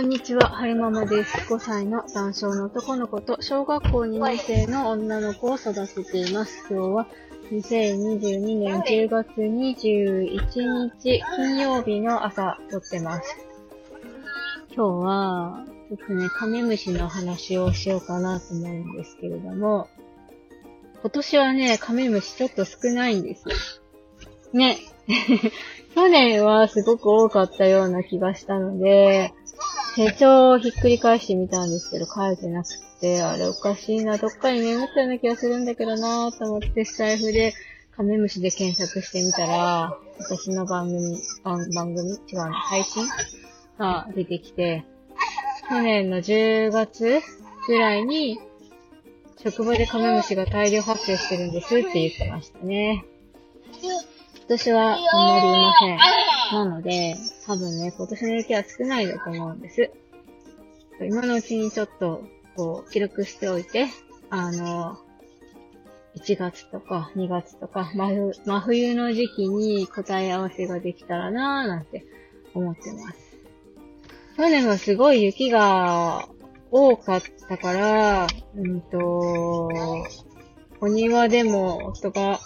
こんにちは、はるままです。5歳の男性の男の子と小学校2年生の女の子を育てています。今日は2022年10月21日金曜日の朝撮ってます。今日は、ちょっとね、カメムシの話をしようかなと思うんですけれども、今年はね、カメムシちょっと少ないんですよ。ね。去年はすごく多かったような気がしたので、手帳をひっくり返してみたんですけど、書いてなくて、あれおかしいな、どっかに眠ったような気がするんだけどなぁと思って、スタイフでカメムシで検索してみたら、私の番組、番番組違う、配信？が出てきて、去年の10月ぐらいに、職場でカメムシが大量発生してるんですって言ってましたね。私はあんまりいません。なので、多分ね、今年の雪は少ないと思うんです。今のうちにちょっと、こう、記録しておいて、あの、1月とか2月とか、真冬の時期に答え合わせができたらなぁなんて思ってます。去年はすごい雪が多かったから、うんと、お庭でも夫が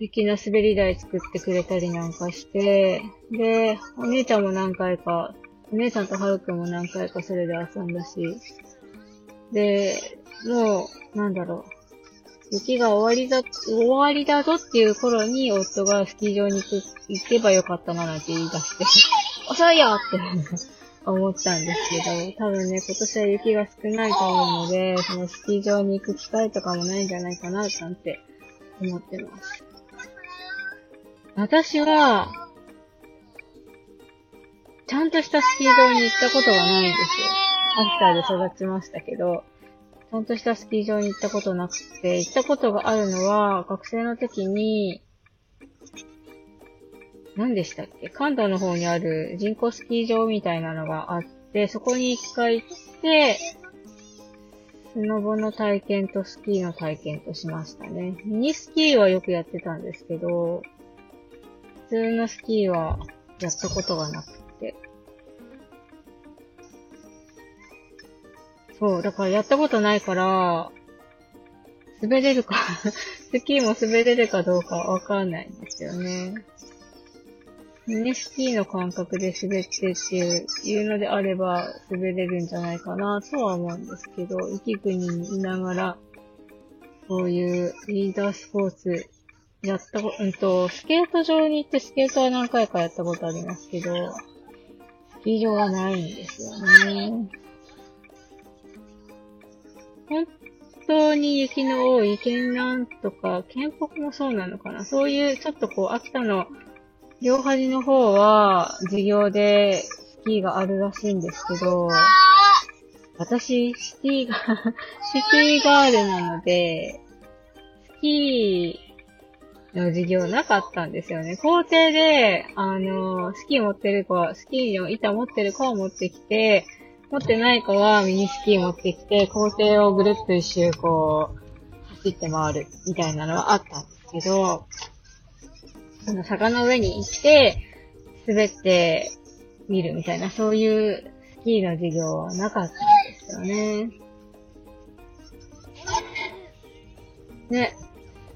雪の滑り台作ってくれたりなんかして、で、お姉ちゃんも何回か、お姉ちゃんとはるくんも何回かそれで遊んだし、で、もう、なんだろう。雪が終わりだ、終わりだぞっていう頃に夫がスキー場に行く行けばよかったななんて言い出して、遅いよって 思ったんですけど、多分ね、今年は雪が少ないと思うので、そのスキー場に行く機会とかもないんじゃないかな、なんて思ってます。私は、ちゃんとしたスキー場に行ったことがないんですよ。秋田で育ちましたけど、ちゃんとしたスキー場に行ったことなくて、行ったことがあるのは、学生の時に、何でしたっけ？関東の方にある人工スキー場みたいなのがあって、そこに一回行って、スノボの体験とスキーの体験としましたね。ミニスキーはよくやってたんですけど、通のスキーはやったことがなくて。そう、だからやったことないから、滑れるか、スキーも滑れるかどうかわかんないんですよね。ミニスキーの感覚で滑ってっていういうのであれば滑れるんじゃないかなとは思うんですけど、雪国にいながら、そういうリーダースポーツやったこ、うんと、スケート場に行ってスケートは何回かやったことありますけど、スキー場がないんですよね。本当に雪の多い県南とか、県北もそうなのかなそういうちょっとこう、秋田の両端の方は授業でスキーがあるらしいんですけど、私、シティが、シティガールなので、スキーの授業なかったんですよね。校庭で、あの、スキー持ってる子は、スキーの板持ってる子を持ってきて、持ってない子はミニスキー持ってきて、校庭をぐるっと一周こう、走って回るみたいなのはあったんですけど、その坂の上に行って、滑って見るみたいな、そういうスキーの授業はなかったんですよね。ね。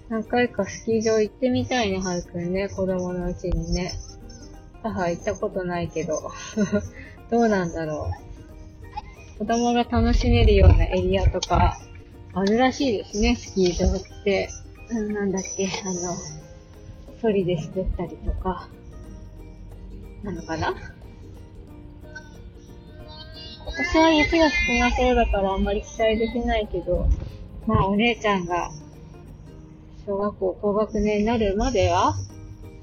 何回かスキー場行ってみたいね、はるくんね。子供のうちにね。母行ったことないけど。どうなんだろう。子供が楽しめるようなエリアとか、あるらしいですね、スキー場って。うんなんだっけ、あの、ソリで滑ったりとか、なのかな私は雪が少なそうだからあんまり期待できないけど、まあお姉ちゃんが小学校高学年になるまでは、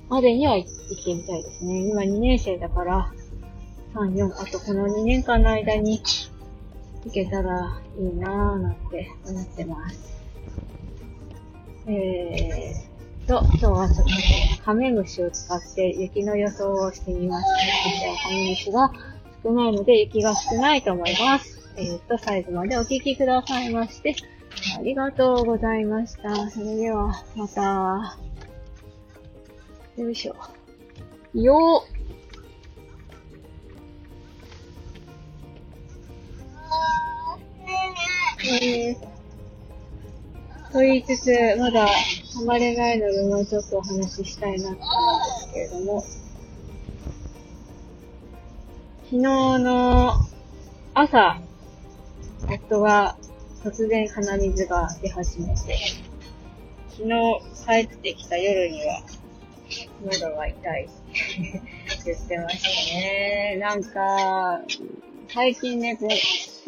までには行ってみたいですね。今2年生だから、3、4、あとこの2年間の間に行けたらいいなぁなんて思ってます。えーと、今日はちょっとカメムシを使って雪の予想をしてみました。カメムシが少ないので雪が少ないと思います。えーと、最後までお聞きくださいまして、ありがとうございました。それでは、また。よいしょ。よっえー、と言いつつ、まだはまれないので、もうちょっとお話ししたいなと思うんですけれども、昨日の朝、夫が突然鼻水が出始めて、昨日帰ってきた夜には、喉が痛いって言ってましたね。なんか、最近ね、こう、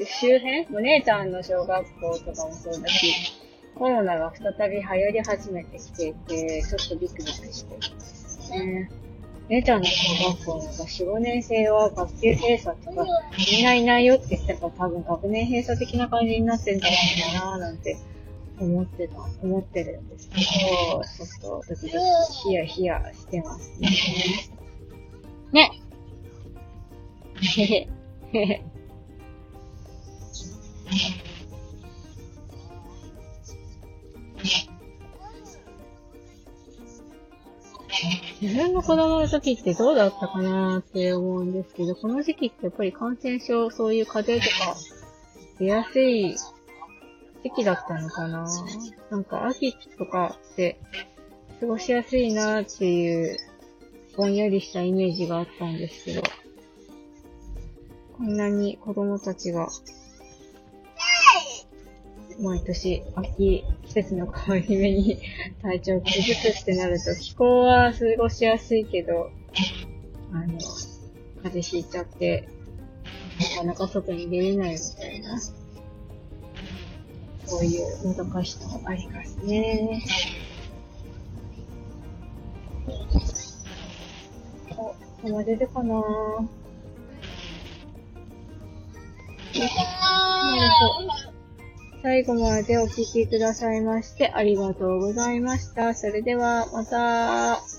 周辺お姉ちゃんの小学校とかもそうだし、コロナが再び流行り始めてきていて、ちょっとビクビクしてるんですね。姉ちゃんの小学校なんか4、5年生は学級閉鎖とか、みんないないよって言ってたら多分学年閉鎖的な感じになってんじゃないかななんて思ってた、思ってるんですけど、ちょっとドキドキヒヤヒヤしてますね。ねへへ、へへ。自分の子供の時ってどうだったかなって思うんですけど、この時期ってやっぱり感染症、そういう風邪とか出やすい時期だったのかな？なんか秋とかって過ごしやすいなっていうぼんやりしたイメージがあったんですけど、こんなに子供たちが毎年秋季節の変わり目に 体調を崩すってなると気候は過ごしやすいけど、あの、風邪ひいちゃって、なかなか外に出れないみたいな、そういうもどかしさがありますね。お、鼻出るかな？ぁ。よいしょ。最後までお聴きくださいましてありがとうございました。それではまた。